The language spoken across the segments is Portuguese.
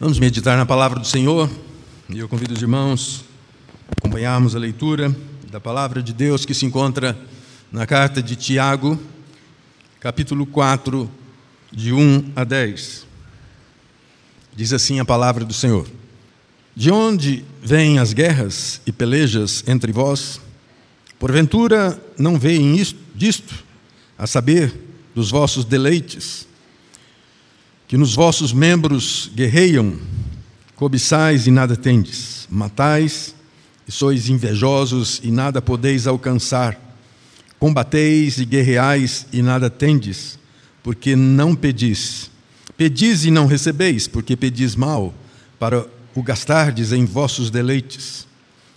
Vamos meditar na palavra do Senhor e eu convido os irmãos a acompanharmos a leitura da palavra de Deus que se encontra na carta de Tiago, capítulo 4, de 1 a 10. Diz assim a palavra do Senhor: De onde vêm as guerras e pelejas entre vós? Porventura não veem isto, disto, a saber, dos vossos deleites? Que nos vossos membros guerreiam, cobiçais e nada tendes, matais e sois invejosos e nada podeis alcançar, combateis e guerreais e nada tendes, porque não pedis. Pedis e não recebeis, porque pedis mal, para o gastardes em vossos deleites.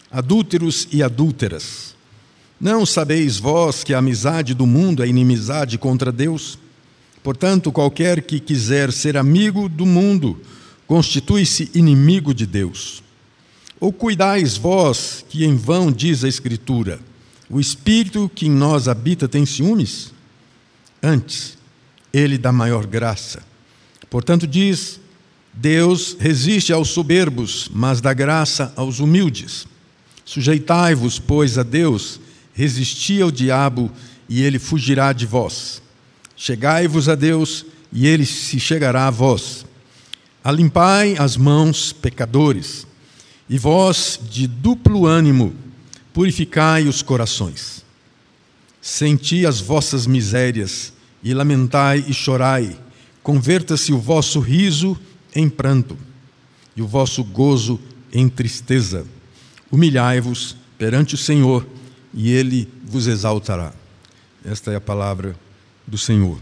Adúlteros e adúlteras, não sabeis vós que a amizade do mundo é inimizade contra Deus? Portanto, qualquer que quiser ser amigo do mundo constitui-se inimigo de Deus. Ou cuidais vós, que em vão diz a Escritura, o Espírito que em nós habita tem ciúmes? Antes, ele dá maior graça. Portanto, diz: Deus resiste aos soberbos, mas dá graça aos humildes. Sujeitai-vos, pois, a Deus, resisti ao diabo, e ele fugirá de vós. Chegai-vos a Deus, e ele se chegará a vós. Alimpai as mãos, pecadores, e vós, de duplo ânimo, purificai os corações. Senti as vossas misérias, e lamentai e chorai. Converta-se o vosso riso em pranto, e o vosso gozo em tristeza. Humilhai-vos perante o Senhor, e ele vos exaltará. Esta é a palavra do Senhor.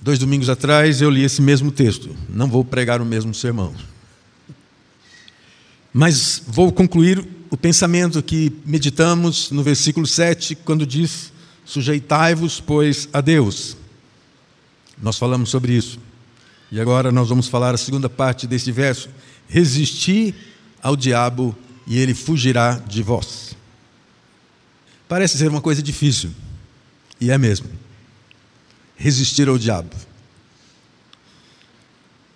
Dois domingos atrás eu li esse mesmo texto. Não vou pregar o mesmo sermão. Mas vou concluir o pensamento que meditamos no versículo 7, quando diz: Sujeitai-vos, pois, a Deus. Nós falamos sobre isso. E agora nós vamos falar a segunda parte desse verso: Resisti ao diabo e ele fugirá de vós. Parece ser uma coisa difícil. E é mesmo. Resistir ao diabo.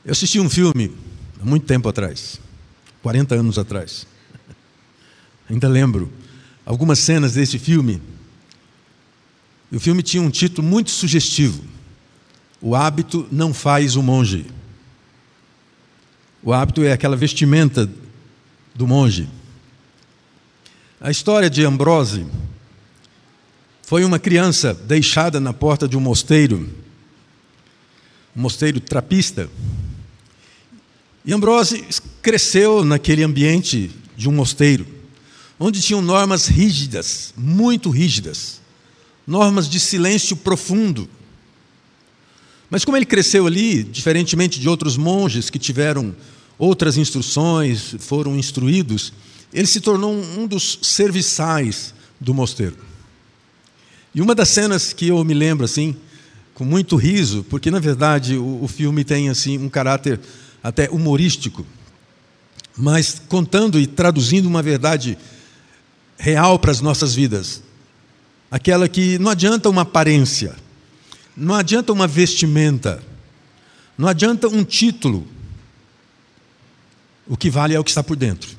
Eu assisti um filme há muito tempo atrás, 40 anos atrás. Ainda lembro algumas cenas desse filme. O filme tinha um título muito sugestivo: O hábito não faz o monge. O hábito é aquela vestimenta do monge. A história de Ambrose foi uma criança deixada na porta de um mosteiro, um mosteiro trapista. E Ambrose cresceu naquele ambiente de um mosteiro, onde tinham normas rígidas, muito rígidas, normas de silêncio profundo. Mas como ele cresceu ali, diferentemente de outros monges que tiveram outras instruções, foram instruídos, ele se tornou um dos serviçais do mosteiro. E uma das cenas que eu me lembro assim, com muito riso, porque na verdade o, o filme tem assim um caráter até humorístico, mas contando e traduzindo uma verdade real para as nossas vidas. Aquela que não adianta uma aparência, não adianta uma vestimenta, não adianta um título. O que vale é o que está por dentro.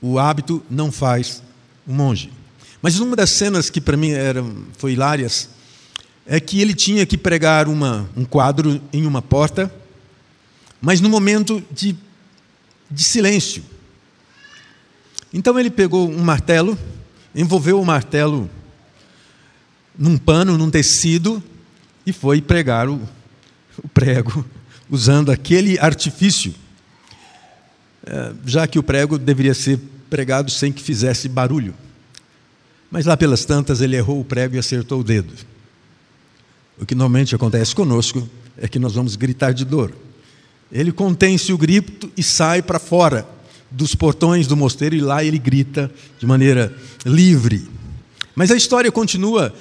O hábito não faz o monge. Mas uma das cenas que para mim eram, foi hilárias é que ele tinha que pregar uma, um quadro em uma porta, mas no momento de, de silêncio. Então ele pegou um martelo, envolveu o martelo num pano, num tecido, e foi pregar o, o prego, usando aquele artifício, eh, já que o prego deveria ser pregado sem que fizesse barulho. Mas lá pelas tantas ele errou o prego e acertou o dedo. O que normalmente acontece conosco é que nós vamos gritar de dor. Ele contém-se o grito e sai para fora dos portões do mosteiro e lá ele grita de maneira livre. Mas a história continua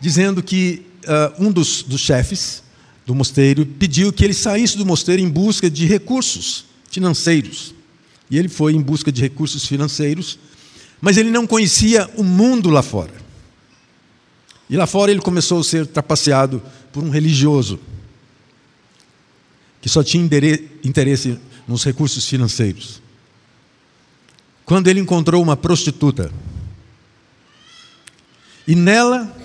dizendo que uh, um dos, dos chefes do mosteiro pediu que ele saísse do mosteiro em busca de recursos financeiros. E ele foi em busca de recursos financeiros mas ele não conhecia o mundo lá fora. E lá fora ele começou a ser trapaceado por um religioso. que só tinha interesse nos recursos financeiros. Quando ele encontrou uma prostituta, e nela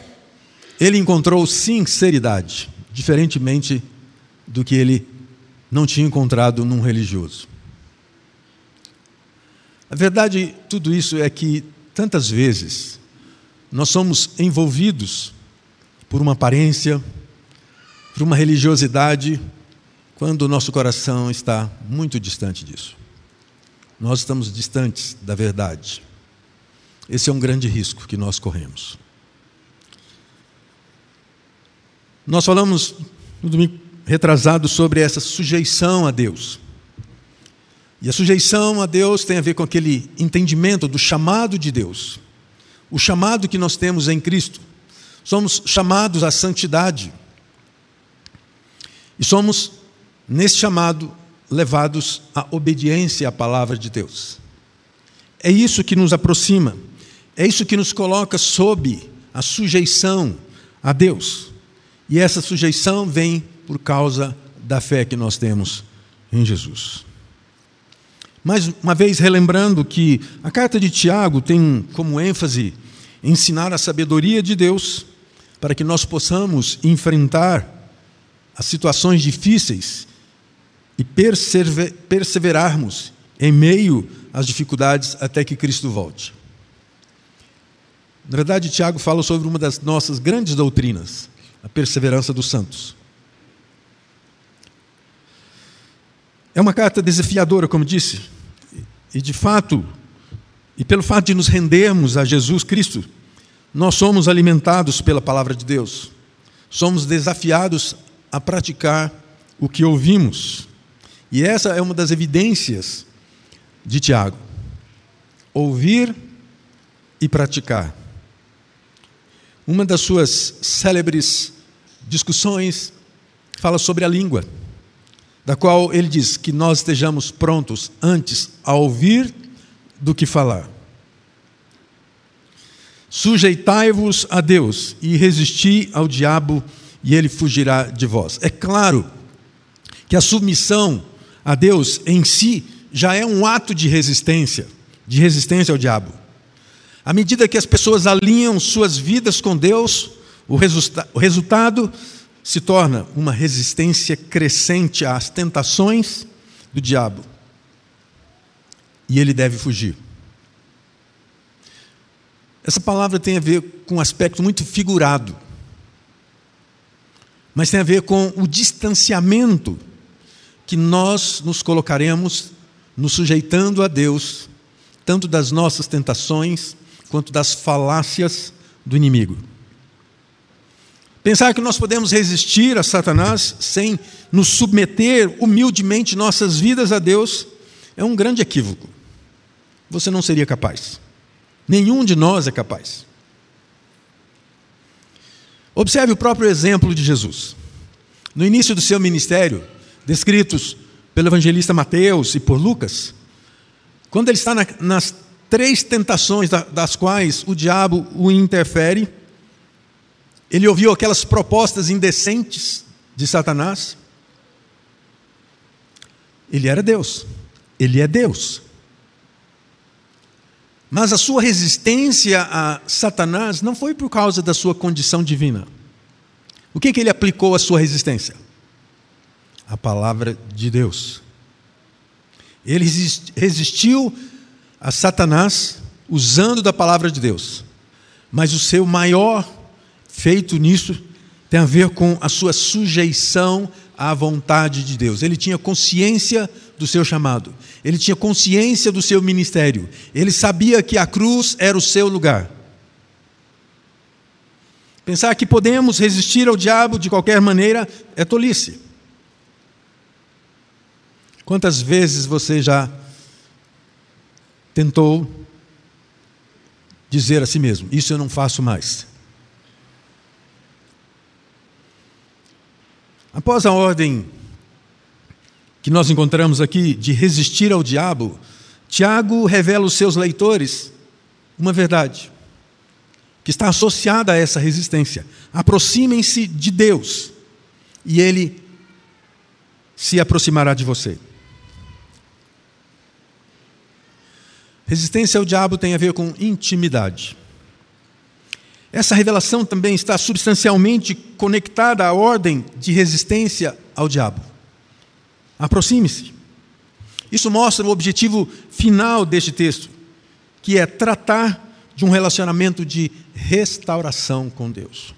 ele encontrou sinceridade, diferentemente do que ele não tinha encontrado num religioso. A verdade, tudo isso é que tantas vezes nós somos envolvidos por uma aparência, por uma religiosidade, quando o nosso coração está muito distante disso. Nós estamos distantes da verdade. Esse é um grande risco que nós corremos. Nós falamos no domingo retrasado sobre essa sujeição a Deus. E a sujeição a Deus tem a ver com aquele entendimento do chamado de Deus. O chamado que nós temos em Cristo. Somos chamados à santidade. E somos, nesse chamado, levados à obediência à palavra de Deus. É isso que nos aproxima, é isso que nos coloca sob a sujeição a Deus. E essa sujeição vem por causa da fé que nós temos em Jesus. Mais uma vez, relembrando que a carta de Tiago tem como ênfase ensinar a sabedoria de Deus para que nós possamos enfrentar as situações difíceis e perseverarmos em meio às dificuldades até que Cristo volte. Na verdade, Tiago fala sobre uma das nossas grandes doutrinas, a perseverança dos santos. É uma carta desafiadora, como disse, e de fato, e pelo fato de nos rendermos a Jesus Cristo, nós somos alimentados pela palavra de Deus. Somos desafiados a praticar o que ouvimos. E essa é uma das evidências de Tiago. Ouvir e praticar. Uma das suas célebres discussões fala sobre a língua da qual ele diz que nós estejamos prontos antes a ouvir do que falar. Sujeitai-vos a Deus e resisti ao diabo, e ele fugirá de vós. É claro que a submissão a Deus em si já é um ato de resistência, de resistência ao diabo. À medida que as pessoas alinham suas vidas com Deus, o, resulta o resultado se torna uma resistência crescente às tentações do diabo. E ele deve fugir. Essa palavra tem a ver com um aspecto muito figurado, mas tem a ver com o distanciamento que nós nos colocaremos nos sujeitando a Deus, tanto das nossas tentações quanto das falácias do inimigo. Pensar que nós podemos resistir a Satanás sem nos submeter humildemente nossas vidas a Deus é um grande equívoco. Você não seria capaz. Nenhum de nós é capaz. Observe o próprio exemplo de Jesus. No início do seu ministério, descritos pelo evangelista Mateus e por Lucas, quando ele está na, nas três tentações das quais o diabo o interfere, ele ouviu aquelas propostas indecentes de Satanás. Ele era Deus. Ele é Deus. Mas a sua resistência a Satanás não foi por causa da sua condição divina. O que, que ele aplicou à sua resistência? A palavra de Deus. Ele resistiu a Satanás usando da palavra de Deus. Mas o seu maior feito nisso tem a ver com a sua sujeição à vontade de Deus. Ele tinha consciência do seu chamado, ele tinha consciência do seu ministério, ele sabia que a cruz era o seu lugar. Pensar que podemos resistir ao diabo de qualquer maneira é tolice. Quantas vezes você já tentou dizer a si mesmo: Isso eu não faço mais? Após a ordem que nós encontramos aqui de resistir ao diabo, Tiago revela aos seus leitores uma verdade que está associada a essa resistência. Aproximem-se de Deus e Ele se aproximará de você. Resistência ao diabo tem a ver com intimidade. Essa revelação também está substancialmente conectada à ordem de resistência ao diabo. Aproxime-se. Isso mostra o objetivo final deste texto, que é tratar de um relacionamento de restauração com Deus.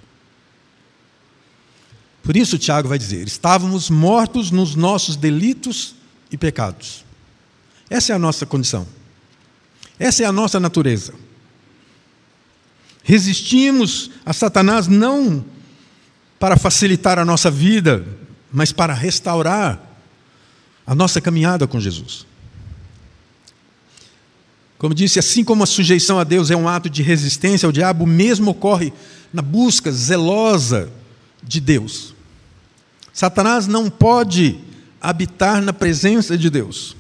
Por isso, Tiago vai dizer: estávamos mortos nos nossos delitos e pecados. Essa é a nossa condição. Essa é a nossa natureza. Resistimos a Satanás não para facilitar a nossa vida, mas para restaurar a nossa caminhada com Jesus. Como disse, assim como a sujeição a Deus é um ato de resistência ao diabo, mesmo ocorre na busca zelosa de Deus. Satanás não pode habitar na presença de Deus.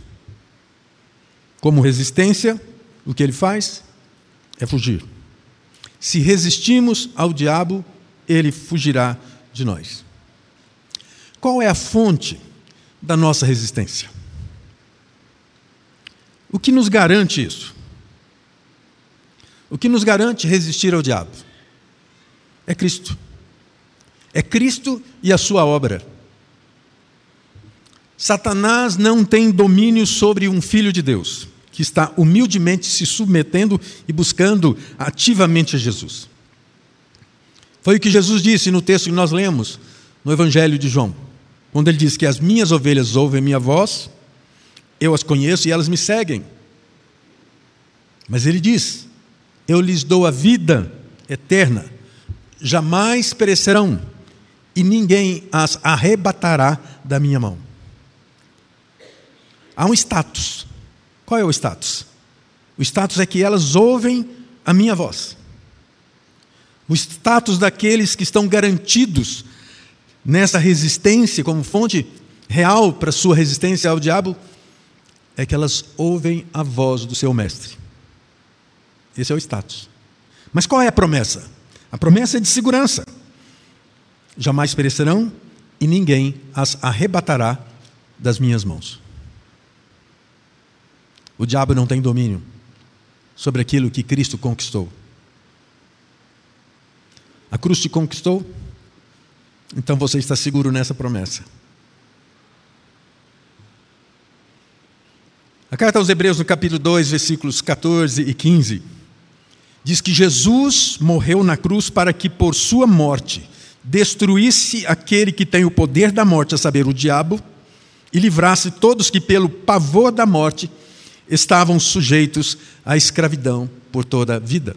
Como resistência, o que ele faz é fugir. Se resistimos ao diabo, ele fugirá de nós. Qual é a fonte da nossa resistência? O que nos garante isso? O que nos garante resistir ao diabo? É Cristo. É Cristo e a sua obra. Satanás não tem domínio sobre um filho de Deus que está humildemente se submetendo e buscando ativamente a Jesus. Foi o que Jesus disse no texto que nós lemos no Evangelho de João, quando ele diz que as minhas ovelhas ouvem minha voz, eu as conheço e elas me seguem. Mas ele diz: Eu lhes dou a vida eterna, jamais perecerão, e ninguém as arrebatará da minha mão. Há um status qual é o status? O status é que elas ouvem a minha voz. O status daqueles que estão garantidos nessa resistência, como fonte real para sua resistência ao diabo, é que elas ouvem a voz do seu mestre. Esse é o status. Mas qual é a promessa? A promessa é de segurança. Jamais perecerão e ninguém as arrebatará das minhas mãos. O diabo não tem domínio sobre aquilo que Cristo conquistou. A cruz te conquistou, então você está seguro nessa promessa. A carta aos Hebreus, no capítulo 2, versículos 14 e 15, diz que Jesus morreu na cruz para que por sua morte destruísse aquele que tem o poder da morte, a saber, o diabo, e livrasse todos que, pelo pavor da morte, estavam sujeitos à escravidão por toda a vida.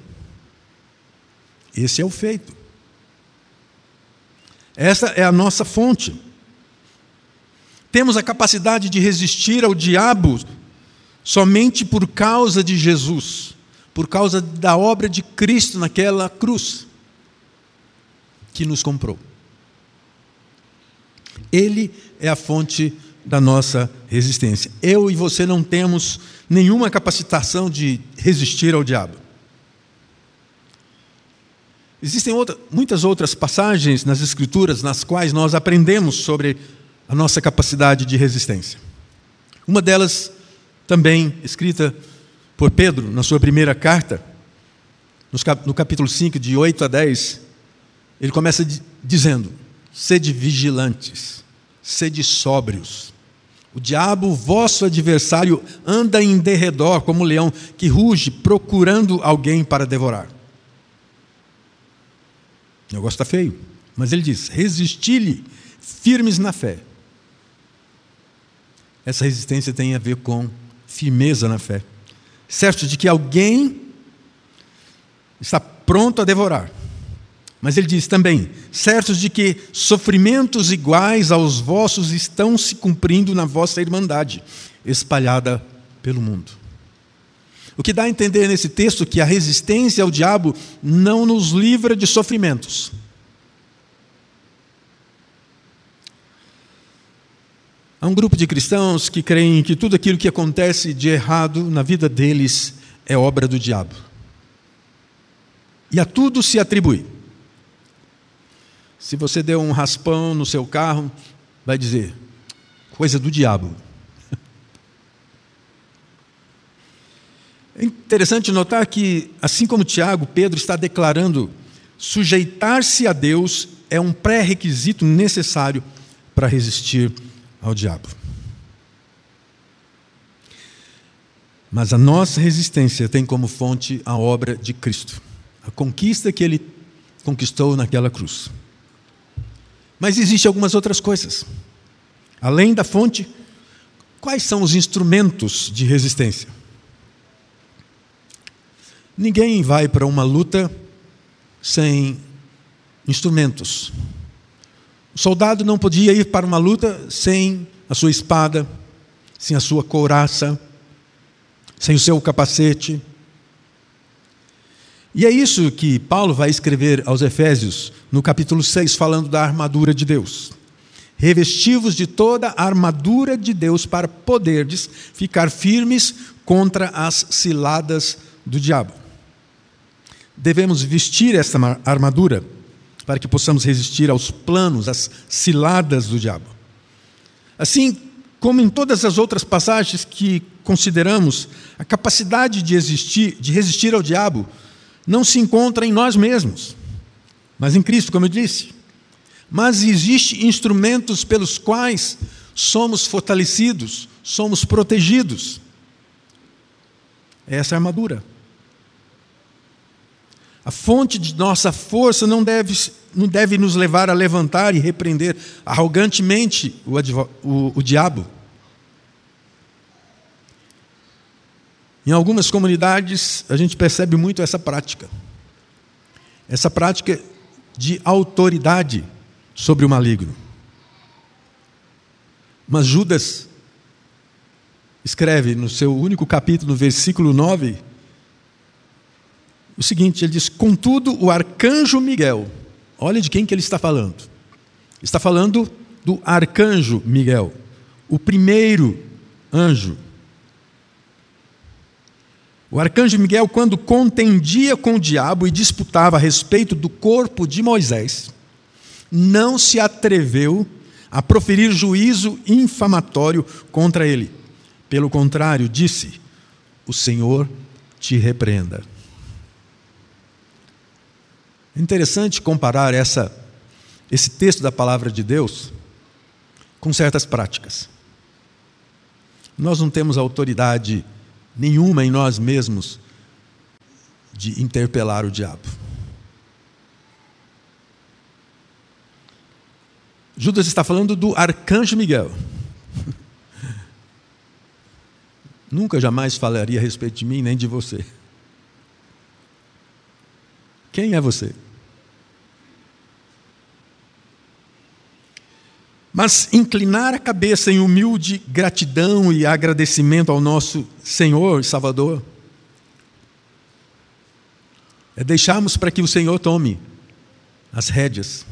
Esse é o feito. Essa é a nossa fonte. Temos a capacidade de resistir ao diabo somente por causa de Jesus, por causa da obra de Cristo naquela cruz que nos comprou. Ele é a fonte da nossa resistência. Eu e você não temos nenhuma capacitação de resistir ao diabo. Existem outra, muitas outras passagens nas Escrituras nas quais nós aprendemos sobre a nossa capacidade de resistência. Uma delas, também escrita por Pedro na sua primeira carta, no capítulo 5, de 8 a 10, ele começa dizendo: sede vigilantes, sede sóbrios. O diabo, vosso adversário, anda em derredor como um leão que ruge, procurando alguém para devorar. O negócio está feio. Mas ele diz: resisti-lhe, firmes na fé. Essa resistência tem a ver com firmeza na fé. Certo de que alguém está pronto a devorar. Mas ele diz também: certos de que sofrimentos iguais aos vossos estão se cumprindo na vossa irmandade, espalhada pelo mundo. O que dá a entender nesse texto que a resistência ao diabo não nos livra de sofrimentos. Há um grupo de cristãos que creem que tudo aquilo que acontece de errado na vida deles é obra do diabo. E a tudo se atribui. Se você deu um raspão no seu carro, vai dizer: coisa do diabo. É interessante notar que, assim como Tiago, Pedro está declarando sujeitar-se a Deus é um pré-requisito necessário para resistir ao diabo. Mas a nossa resistência tem como fonte a obra de Cristo, a conquista que ele conquistou naquela cruz. Mas existem algumas outras coisas. Além da fonte, quais são os instrumentos de resistência? Ninguém vai para uma luta sem instrumentos. O soldado não podia ir para uma luta sem a sua espada, sem a sua couraça, sem o seu capacete. E é isso que Paulo vai escrever aos Efésios, no capítulo 6, falando da armadura de Deus. Revestivos de toda a armadura de Deus para poderdes ficar firmes contra as ciladas do diabo. Devemos vestir esta armadura para que possamos resistir aos planos, às ciladas do diabo. Assim como em todas as outras passagens que consideramos, a capacidade de, existir, de resistir ao diabo não se encontra em nós mesmos, mas em Cristo, como eu disse. Mas existem instrumentos pelos quais somos fortalecidos, somos protegidos. É essa armadura. A fonte de nossa força não deve, não deve nos levar a levantar e repreender arrogantemente o, o, o diabo. Em algumas comunidades, a gente percebe muito essa prática. Essa prática de autoridade sobre o maligno. Mas Judas escreve no seu único capítulo, no versículo 9, o seguinte: ele diz, contudo, o arcanjo Miguel, olha de quem que ele está falando. Está falando do arcanjo Miguel, o primeiro anjo. O arcanjo Miguel, quando contendia com o diabo e disputava a respeito do corpo de Moisés, não se atreveu a proferir juízo infamatório contra ele. Pelo contrário, disse: O Senhor te repreenda. É interessante comparar essa, esse texto da palavra de Deus com certas práticas. Nós não temos autoridade nenhuma em nós mesmos de interpelar o diabo. Judas está falando do arcanjo Miguel. Nunca jamais falaria a respeito de mim nem de você. Quem é você? Mas inclinar a cabeça em humilde gratidão e agradecimento ao nosso Senhor e Salvador é deixarmos para que o Senhor tome as rédeas.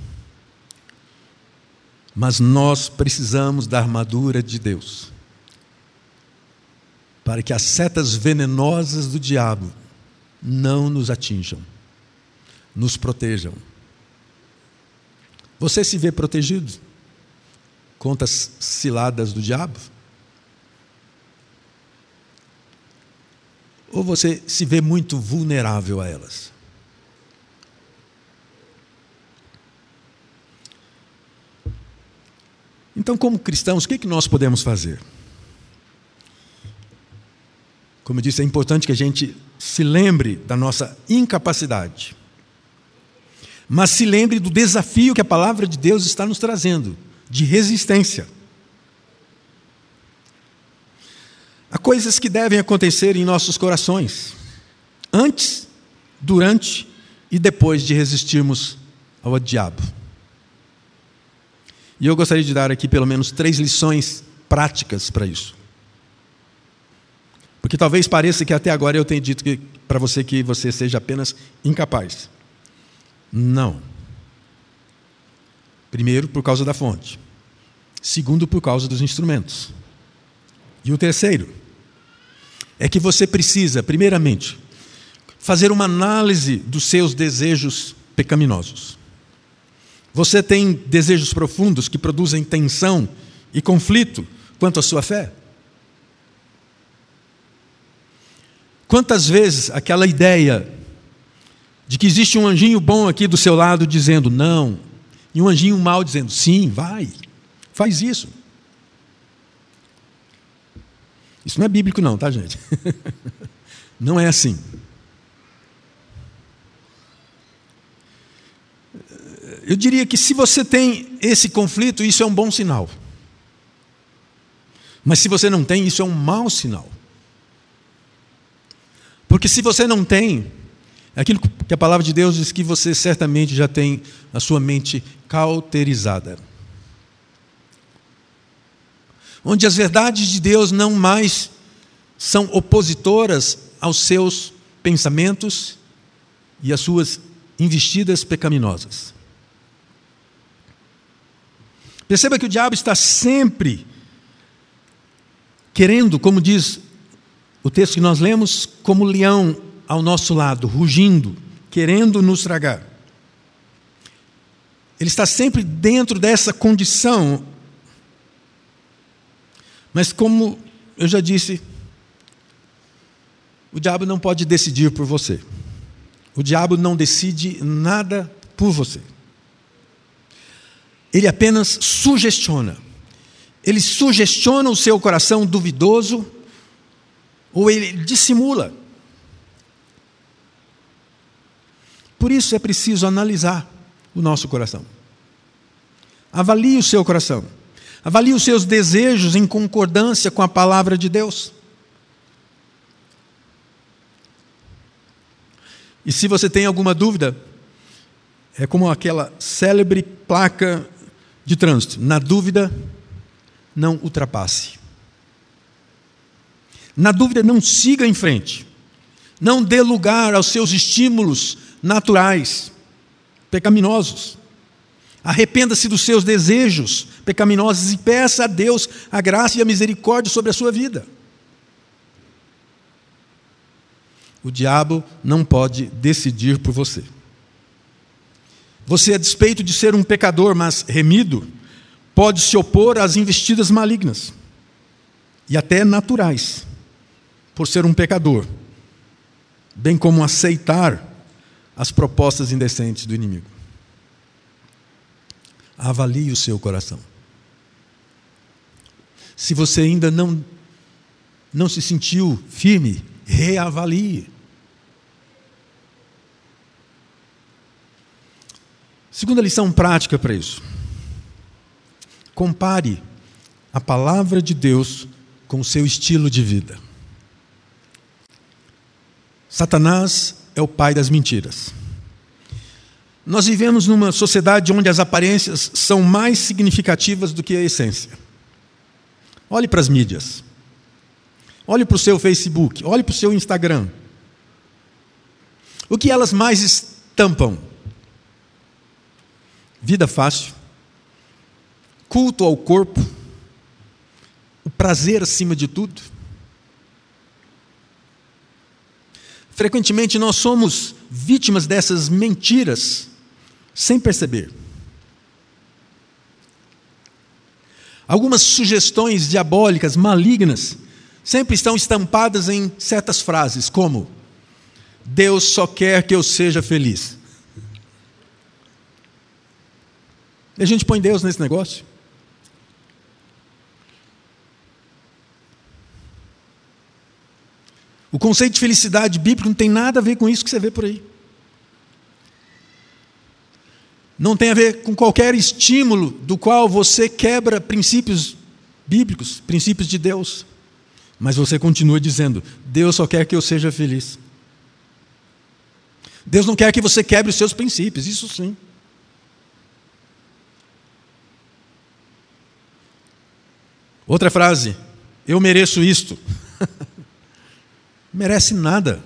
Mas nós precisamos da armadura de Deus para que as setas venenosas do diabo não nos atinjam nos protejam. Você se vê protegido contra as ciladas do diabo? Ou você se vê muito vulnerável a elas? Então, como cristãos, o que, que nós podemos fazer? Como eu disse, é importante que a gente se lembre da nossa incapacidade mas se lembre do desafio que a palavra de Deus está nos trazendo de resistência. Há coisas que devem acontecer em nossos corações, antes, durante e depois de resistirmos ao diabo. E eu gostaria de dar aqui pelo menos três lições práticas para isso. Porque talvez pareça que até agora eu tenha dito para você que você seja apenas incapaz. Não. Primeiro, por causa da fonte. Segundo, por causa dos instrumentos. E o terceiro é que você precisa, primeiramente, fazer uma análise dos seus desejos pecaminosos. Você tem desejos profundos que produzem tensão e conflito quanto à sua fé? Quantas vezes aquela ideia de que existe um anjinho bom aqui do seu lado dizendo não, e um anjinho mau dizendo sim, vai, faz isso. Isso não é bíblico, não, tá, gente? não é assim. Eu diria que se você tem esse conflito, isso é um bom sinal. Mas se você não tem, isso é um mau sinal. Porque se você não tem, aquilo que a palavra de Deus diz que você certamente já tem a sua mente cauterizada. Onde as verdades de Deus não mais são opositoras aos seus pensamentos e às suas investidas pecaminosas. Perceba que o diabo está sempre querendo, como diz o texto que nós lemos, como leão ao nosso lado, rugindo, querendo nos tragar. Ele está sempre dentro dessa condição. Mas, como eu já disse, o diabo não pode decidir por você. O diabo não decide nada por você. Ele apenas sugestiona. Ele sugestiona o seu coração duvidoso ou ele dissimula. Por isso é preciso analisar o nosso coração. Avalie o seu coração. Avalie os seus desejos em concordância com a palavra de Deus. E se você tem alguma dúvida, é como aquela célebre placa de trânsito. Na dúvida, não ultrapasse. Na dúvida, não siga em frente. Não dê lugar aos seus estímulos naturais, pecaminosos. Arrependa-se dos seus desejos pecaminosos e peça a Deus a graça e a misericórdia sobre a sua vida. O diabo não pode decidir por você. Você, a despeito de ser um pecador, mas remido, pode se opor às investidas malignas e até naturais, por ser um pecador, bem como aceitar as propostas indecentes do inimigo. Avalie o seu coração. Se você ainda não, não se sentiu firme, reavalie. Segunda lição prática para isso. Compare a palavra de Deus com o seu estilo de vida. Satanás é o pai das mentiras. Nós vivemos numa sociedade onde as aparências são mais significativas do que a essência. Olhe para as mídias. Olhe para o seu Facebook. Olhe para o seu Instagram. O que elas mais estampam? vida fácil, culto ao corpo, o prazer acima de tudo. Frequentemente nós somos vítimas dessas mentiras sem perceber. Algumas sugestões diabólicas, malignas, sempre estão estampadas em certas frases, como: Deus só quer que eu seja feliz. E a gente põe Deus nesse negócio. O conceito de felicidade bíblico não tem nada a ver com isso que você vê por aí. Não tem a ver com qualquer estímulo do qual você quebra princípios bíblicos, princípios de Deus. Mas você continua dizendo: Deus só quer que eu seja feliz. Deus não quer que você quebre os seus princípios, isso sim. Outra frase, eu mereço isto. Merece nada.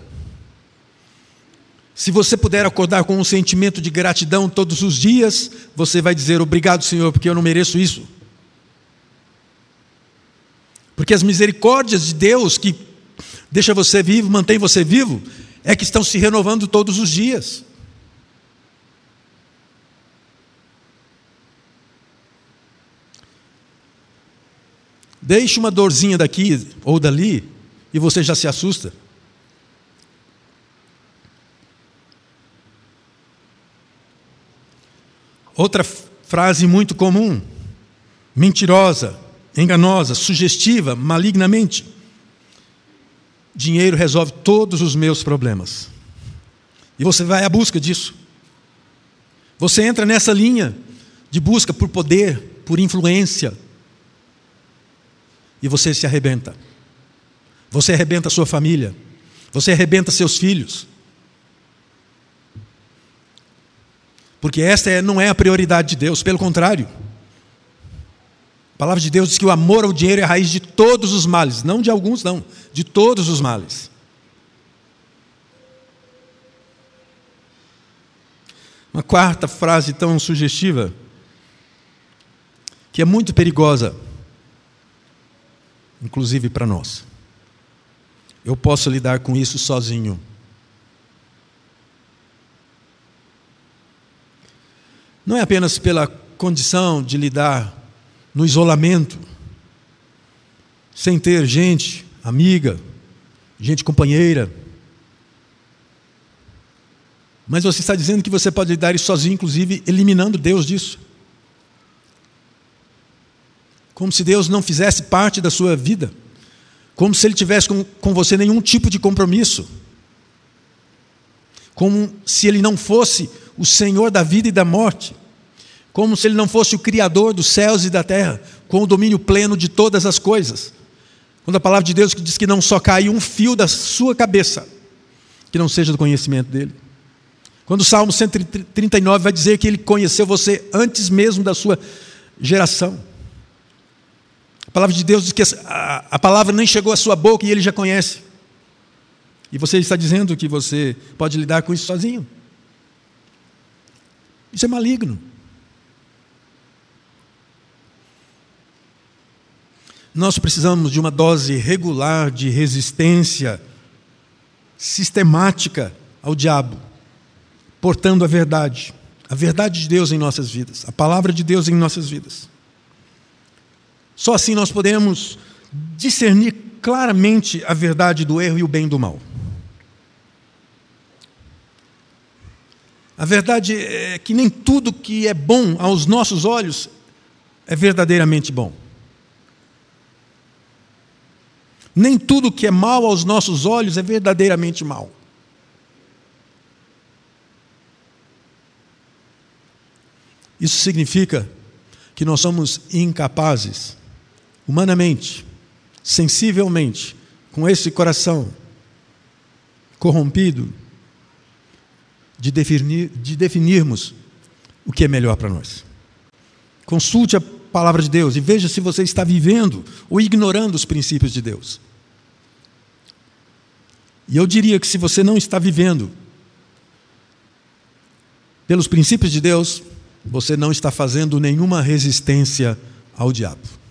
Se você puder acordar com um sentimento de gratidão todos os dias, você vai dizer obrigado, Senhor, porque eu não mereço isso. Porque as misericórdias de Deus que deixa você vivo, mantém você vivo, é que estão se renovando todos os dias. Deixe uma dorzinha daqui ou dali e você já se assusta. Outra frase muito comum, mentirosa, enganosa, sugestiva, malignamente. Dinheiro resolve todos os meus problemas. E você vai à busca disso. Você entra nessa linha de busca por poder, por influência. E você se arrebenta. Você arrebenta sua família. Você arrebenta seus filhos. Porque esta é, não é a prioridade de Deus, pelo contrário. A palavra de Deus diz que o amor ao dinheiro é a raiz de todos os males, não de alguns, não, de todos os males. Uma quarta frase tão sugestiva, que é muito perigosa, inclusive para nós. Eu posso lidar com isso sozinho. Não é apenas pela condição de lidar no isolamento, sem ter gente amiga, gente companheira, mas você está dizendo que você pode lidar isso sozinho, inclusive eliminando Deus disso. Como se Deus não fizesse parte da sua vida. Como se Ele tivesse com, com você nenhum tipo de compromisso. Como se Ele não fosse o Senhor da vida e da morte. Como se Ele não fosse o Criador dos céus e da terra, com o domínio pleno de todas as coisas. Quando a palavra de Deus diz que não só cai um fio da sua cabeça, que não seja do conhecimento dEle. Quando o Salmo 139 vai dizer que ele conheceu você antes mesmo da sua geração. Palavra de Deus diz que a, a palavra nem chegou à sua boca e ele já conhece. E você está dizendo que você pode lidar com isso sozinho. Isso é maligno. Nós precisamos de uma dose regular de resistência sistemática ao diabo portando a verdade, a verdade de Deus em nossas vidas, a palavra de Deus em nossas vidas. Só assim nós podemos discernir claramente a verdade do erro e o bem do mal. A verdade é que nem tudo que é bom aos nossos olhos é verdadeiramente bom. Nem tudo que é mal aos nossos olhos é verdadeiramente mal. Isso significa que nós somos incapazes, humanamente, sensivelmente, com esse coração corrompido, de, definir, de definirmos o que é melhor para nós. Consulte a palavra de Deus e veja se você está vivendo ou ignorando os princípios de Deus. E eu diria que se você não está vivendo pelos princípios de Deus, você não está fazendo nenhuma resistência ao diabo.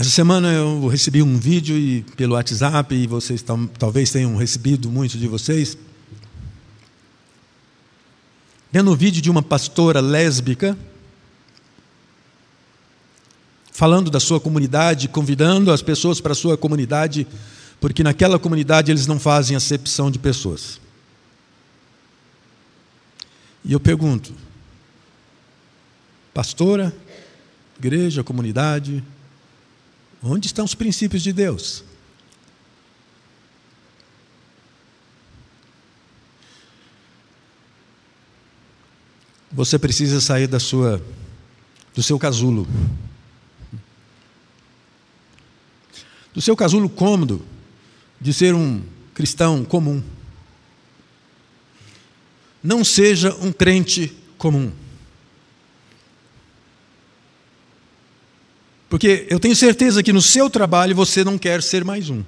Essa semana eu recebi um vídeo e, pelo WhatsApp, e vocês talvez tenham recebido, muitos de vocês, vendo um vídeo de uma pastora lésbica, falando da sua comunidade, convidando as pessoas para a sua comunidade porque naquela comunidade eles não fazem acepção de pessoas. E eu pergunto, pastora, igreja, comunidade, onde estão os princípios de Deus? Você precisa sair da sua do seu casulo. Do seu casulo cômodo de ser um cristão comum. Não seja um crente comum. Porque eu tenho certeza que no seu trabalho você não quer ser mais um.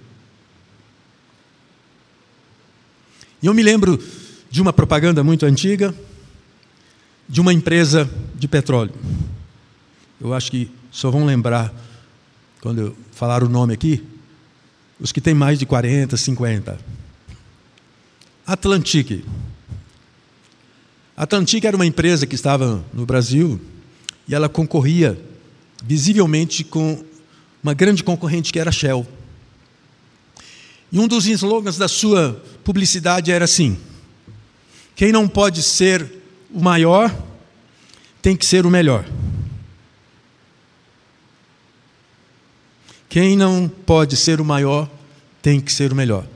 E eu me lembro de uma propaganda muito antiga de uma empresa de petróleo. Eu acho que só vão lembrar quando eu falar o nome aqui, os que têm mais de 40, 50. Atlantique. A Tantica era uma empresa que estava no Brasil e ela concorria visivelmente com uma grande concorrente que era a Shell. E um dos slogans da sua publicidade era assim: quem não pode ser o maior tem que ser o melhor. Quem não pode ser o maior tem que ser o melhor.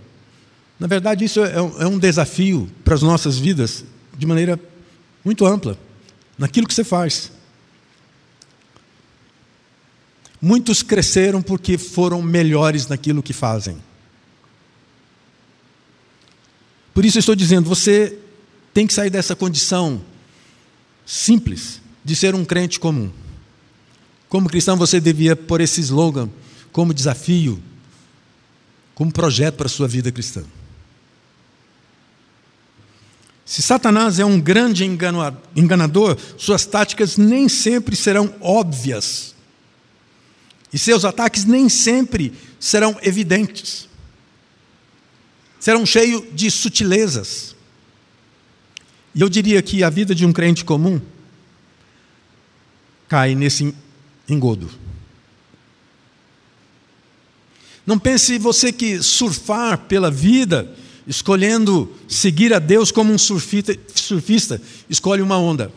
Na verdade, isso é um é desafio para as nossas vidas de maneira muito ampla, naquilo que você faz. Muitos cresceram porque foram melhores naquilo que fazem. Por isso estou dizendo, você tem que sair dessa condição simples de ser um crente comum. Como cristão, você devia pôr esse slogan como desafio, como projeto para a sua vida cristã. Se Satanás é um grande enganador, suas táticas nem sempre serão óbvias. E seus ataques nem sempre serão evidentes. Serão cheios de sutilezas. E eu diria que a vida de um crente comum cai nesse engodo. Não pense você que surfar pela vida, escolhendo seguir a Deus como um surfista, surfista escolhe uma onda.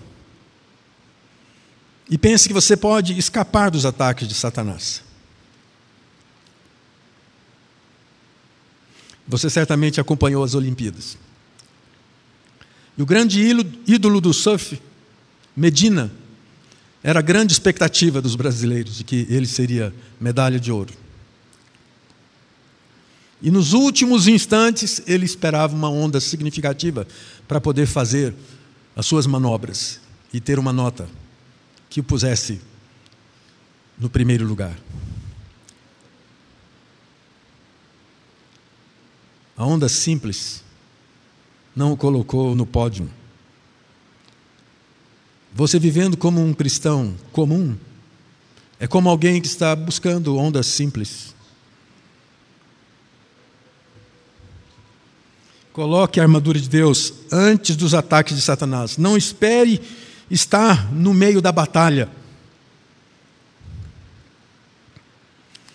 E pense que você pode escapar dos ataques de Satanás. Você certamente acompanhou as Olimpíadas. E o grande ídolo do surf, Medina, era a grande expectativa dos brasileiros de que ele seria medalha de ouro. E nos últimos instantes ele esperava uma onda significativa para poder fazer as suas manobras e ter uma nota que o pusesse no primeiro lugar. A onda simples não o colocou no pódio. Você vivendo como um cristão comum é como alguém que está buscando ondas simples. Coloque a armadura de Deus antes dos ataques de Satanás. Não espere estar no meio da batalha.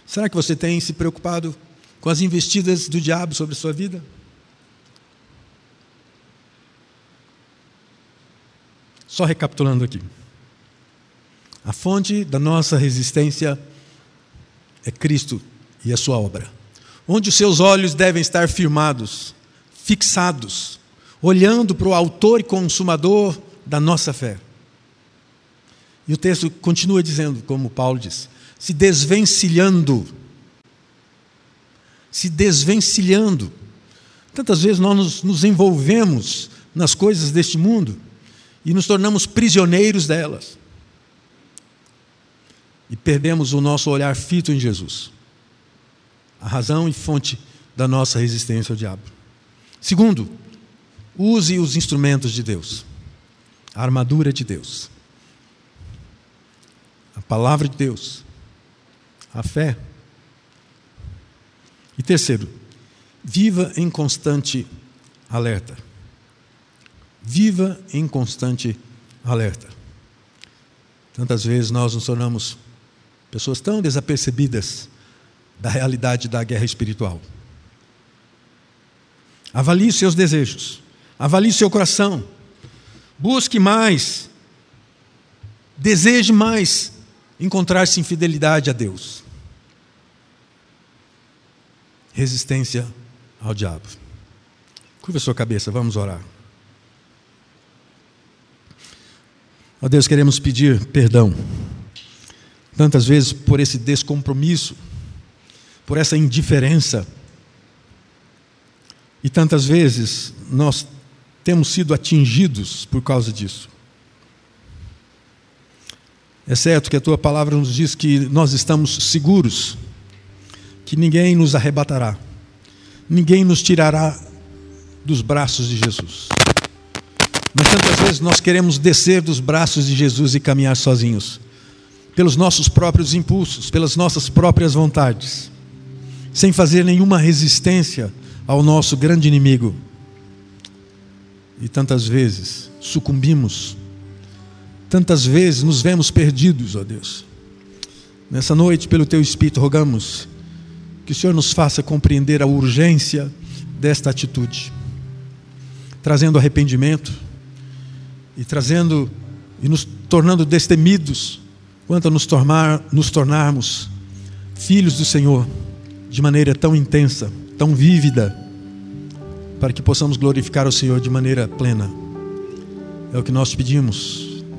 Será que você tem se preocupado com as investidas do diabo sobre a sua vida? Só recapitulando aqui. A fonte da nossa resistência é Cristo e a sua obra. Onde os seus olhos devem estar firmados, fixados, olhando para o autor e consumador da nossa fé. E o texto continua dizendo, como Paulo diz, se desvencilhando. Se desvencilhando. Tantas vezes nós nos, nos envolvemos nas coisas deste mundo e nos tornamos prisioneiros delas. E perdemos o nosso olhar fito em Jesus, a razão e fonte da nossa resistência ao diabo. Segundo, use os instrumentos de Deus, a armadura de Deus, palavra de Deus, a fé. E terceiro, viva em constante alerta. Viva em constante alerta. Tantas vezes nós nos tornamos pessoas tão desapercebidas da realidade da guerra espiritual. Avalie seus desejos, avalie seu coração, busque mais, deseje mais encontrar-se em fidelidade a Deus. Resistência ao diabo. Curva sua cabeça, vamos orar. Ó Deus, queremos pedir perdão, tantas vezes por esse descompromisso, por essa indiferença, e tantas vezes nós temos sido atingidos por causa disso. É certo que a tua palavra nos diz que nós estamos seguros, que ninguém nos arrebatará, ninguém nos tirará dos braços de Jesus. Mas tantas vezes nós queremos descer dos braços de Jesus e caminhar sozinhos, pelos nossos próprios impulsos, pelas nossas próprias vontades, sem fazer nenhuma resistência ao nosso grande inimigo. E tantas vezes sucumbimos. Tantas vezes nos vemos perdidos, ó Deus. Nessa noite, pelo Teu Espírito, rogamos que o Senhor nos faça compreender a urgência desta atitude, trazendo arrependimento e trazendo e nos tornando destemidos quanto a nos, tornar, nos tornarmos filhos do Senhor de maneira tão intensa, tão vívida, para que possamos glorificar o Senhor de maneira plena. É o que nós pedimos,